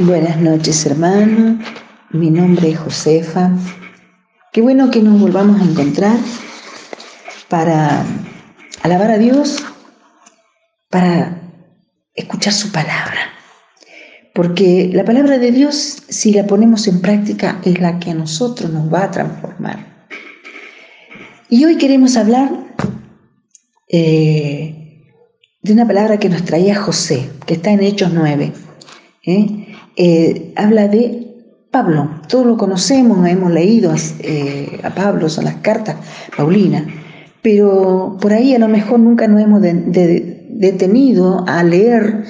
Buenas noches, hermano. Mi nombre es Josefa. Qué bueno que nos volvamos a encontrar para alabar a Dios, para escuchar su palabra. Porque la palabra de Dios, si la ponemos en práctica, es la que a nosotros nos va a transformar. Y hoy queremos hablar eh, de una palabra que nos traía José, que está en Hechos 9. ¿eh? Eh, habla de Pablo. Todos lo conocemos, hemos leído a Pablo, son las cartas Paulina, pero por ahí a lo mejor nunca nos hemos detenido a leer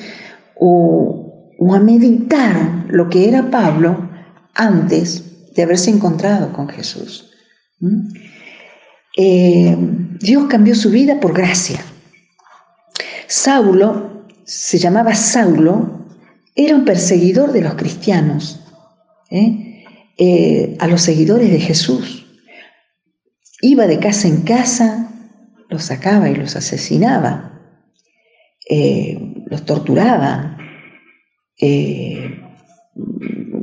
o, a meditar lo que era Pablo antes de haberse encontrado con Jesús. Dios cambió su vida por gracia. Saulo, se llamaba Saulo, era un perseguidor de los cristianos, ¿eh? Eh, a los seguidores de Jesús. Iba de casa en casa, los sacaba y los asesinaba, eh, los torturaba,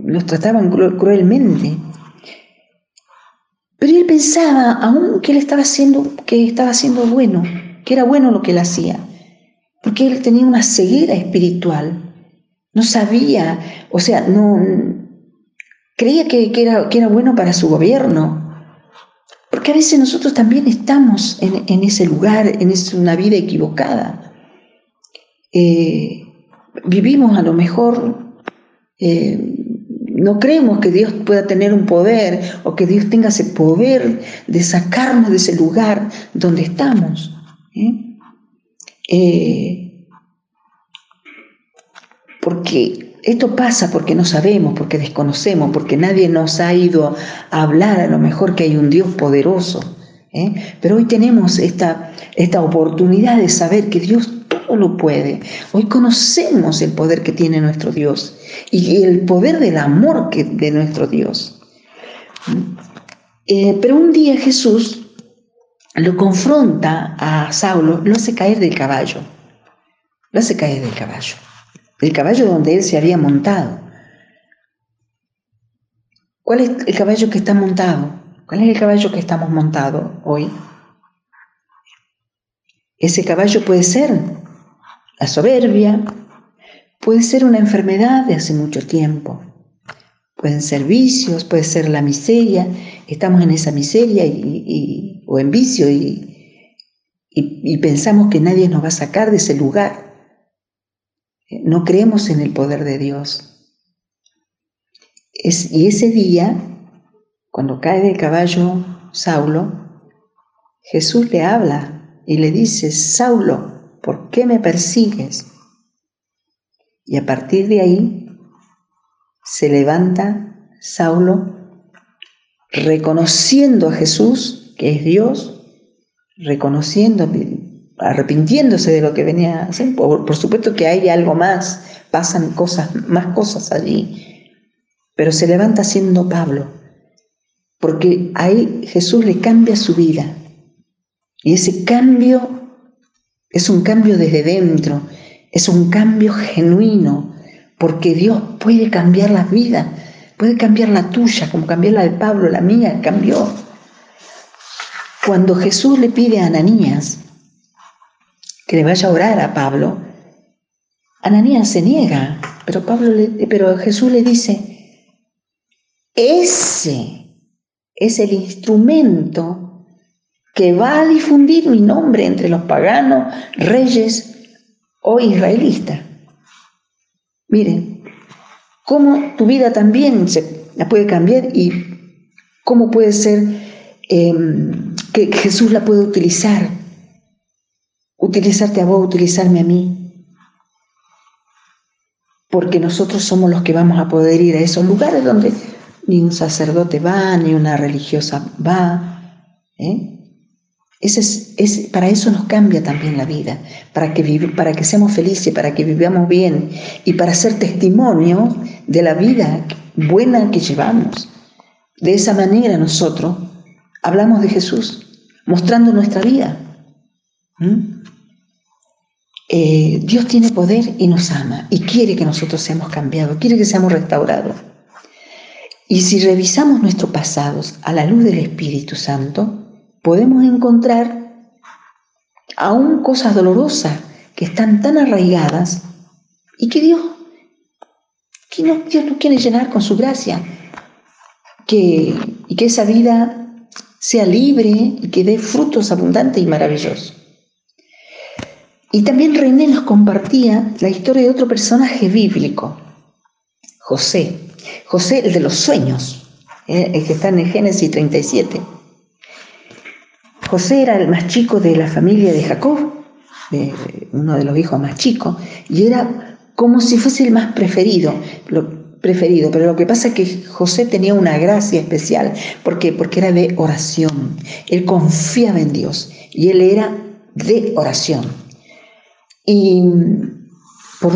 los trataban cruelmente. Pero él pensaba aún que él estaba haciendo, que estaba haciendo bueno, que era bueno lo que él hacía, porque él tenía una ceguera espiritual. No sabía, o sea, no creía que, era, que era bueno para su gobierno. Porque a veces nosotros también estamos en, ese lugar, en una vida equivocada. Eh, vivimos a lo mejor eh, no creemos que Dios pueda tener un poder o que Dios tenga ese poder de sacarnos de ese lugar donde estamos. ¿eh? Porque esto pasa porque no sabemos, porque desconocemos, porque nadie nos ha ido a hablar a lo mejor que hay un Dios poderoso. ¿eh? Pero hoy tenemos esta, esta oportunidad de saber que Dios lo puede. Hoy conocemos el poder que tiene nuestro Dios y el poder del amor que, de nuestro Dios. Eh, pero un día Jesús lo confronta a Saulo, lo hace caer del caballo. Lo hace caer del caballo. Del caballo donde él se había montado. ¿Cuál es el caballo que está montado? ¿Cuál es el caballo que estamos montados hoy? Ese caballo puede ser la soberbia puede ser una enfermedad de hace mucho tiempo. Pueden ser vicios, puede ser la miseria. Estamos en esa miseria y, o en vicio y, y, pensamos que nadie nos va a sacar de ese lugar. No creemos en el poder de Dios. Y ese día, cuando cae del caballo Saulo, Jesús le habla y le dice, Saulo, ¿por qué me persigues? Y a partir de ahí se levanta Saulo reconociendo a Jesús, que es Dios, reconociendo, arrepintiéndose de lo que venía a hacer. Por, supuesto que hay algo más, pasan cosas, más cosas allí, pero se levanta siendo Pablo, porque ahí Jesús le cambia su vida. Y ese cambio es un cambio desde dentro, es un cambio genuino, porque Dios puede cambiar la vida, puede cambiar la tuya, como cambió la de Pablo, la mía cambió. Cuando Jesús le pide a Ananías que le vaya a orar a Pablo, Ananías se niega, pero, Pablo pero Jesús le dice, ese es el instrumento que va a difundir mi nombre entre los paganos, reyes o israelitas. Miren, cómo tu vida también se la puede cambiar y cómo puede ser em, que Jesús la puede utilizar. Utilizarte a vos, utilizarme a mí. Porque nosotros somos los que vamos a poder ir a esos lugares donde ni un sacerdote va, ni una religiosa va. ¿eh? es, para eso nos cambia también la vida, para que, para que seamos felices, para que vivamos bien y para ser testimonio de la vida buena que llevamos. De esa manera nosotros hablamos de Jesús, mostrando nuestra vida. ¿Mm? Eh, Dios tiene poder y nos ama y quiere que nosotros seamos cambiados, quiere que seamos restaurados. Y si revisamos nuestros pasados a la luz del Espíritu Santo, podemos encontrar aún cosas dolorosas que están tan arraigadas y que Dios, que Dios nos quiere llenar con su gracia, que, y que esa vida sea libre y que dé frutos abundantes y maravillosos. Y también René nos compartía la historia de otro personaje bíblico, José. José, el de los sueños, eh, el que está en Génesis 37. José era el más chico de la familia de Jacob, uno de los hijos más chicos, y era como si fuese el más preferido, preferido. Pero lo que pasa es que José tenía una gracia especial, ¿por Porque era de oración. Él confiaba en Dios y él era de oración. Y,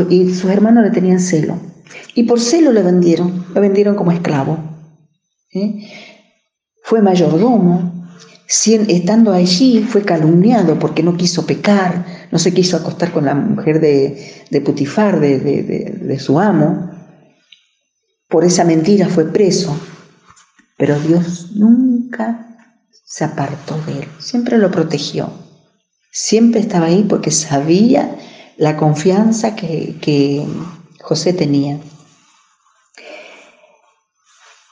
y sus hermanos le tenían celo. Y por celo le vendieron, lo vendieron como esclavo. ¿eh? Fue mayordomo, estando allí fue calumniado porque no quiso pecar, no se quiso acostar con la mujer de, Putifar, de, de, su amo. Por esa mentira fue preso, pero Dios nunca se apartó de él, siempre lo protegió, siempre estaba ahí porque sabía la confianza que, que José tenía.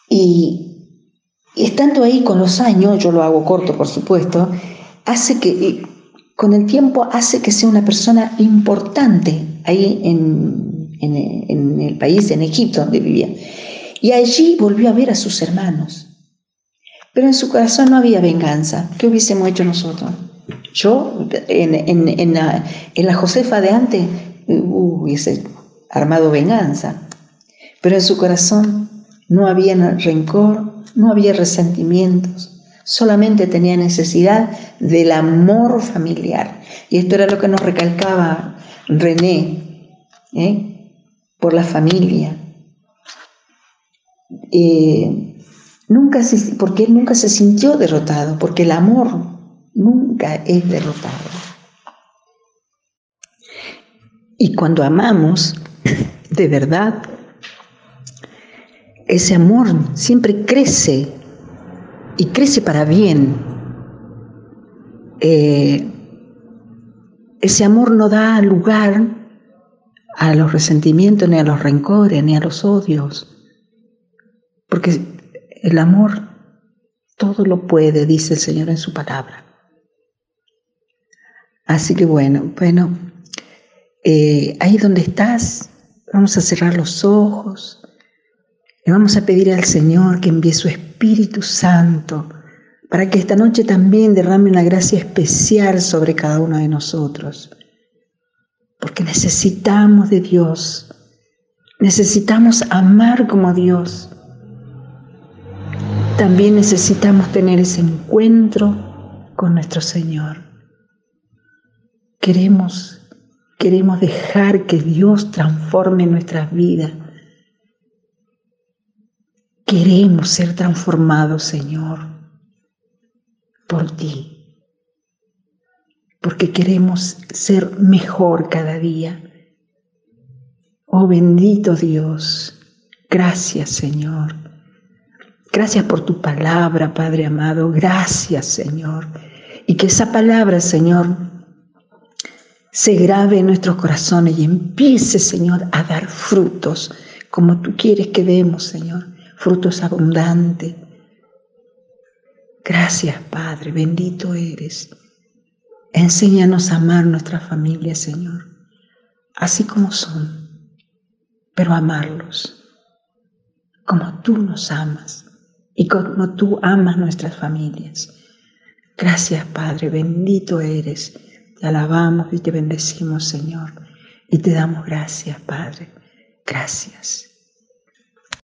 Y estando ahí con los años, yo lo hago corto por supuesto, hace que, con el tiempo hace que sea una persona importante ahí en, en, el país, en Egipto, donde vivía. Y allí volvió a ver a sus hermanos. Pero en su corazón no había venganza. ¿Qué hubiésemos hecho nosotros? Yo, en, en, la, en la, Josefa de antes, hubiese armado venganza. Pero en su corazón no había rencor, no había resentimientos, solamente tenía necesidad del amor familiar. Y esto era lo que nos recalcaba René, ¿eh? por la familia. Eh, nunca porque él nunca se sintió derrotado, porque el amor nunca es derrotado. Y cuando amamos, de verdad, ese amor siempre crece y crece para bien. Eh, ese amor no da lugar a los resentimientos, ni a los rencores, ni a los odios, porque el amor todo lo puede, dice el Señor en su palabra. Así que bueno, bueno, eh, ahí donde estás, vamos a cerrar los ojos le vamos a pedir al Señor que envíe su Espíritu Santo para que esta noche también derrame una gracia especial sobre cada uno de nosotros. Porque necesitamos de Dios, necesitamos amar como Dios. También necesitamos tener ese encuentro con nuestro Señor. Queremos, queremos dejar que Dios transforme nuestras vidas Queremos ser transformados, Señor, por ti, porque queremos ser mejor cada día. Oh bendito Dios, gracias Señor. Gracias por tu palabra, Padre amado. Gracias, Señor. Y que esa palabra, Señor, se grabe en nuestros corazones y empiece, Señor, a dar frutos como tú quieres que demos, Señor frutos abundantes. Gracias, Padre, bendito eres. Enséñanos a amar nuestra familia, Señor, así como son, pero amarlos como tú nos amas y como tú amas nuestras familias. Gracias, Padre, bendito eres. Te alabamos y te bendecimos, Señor, y te damos gracias, Padre. Gracias.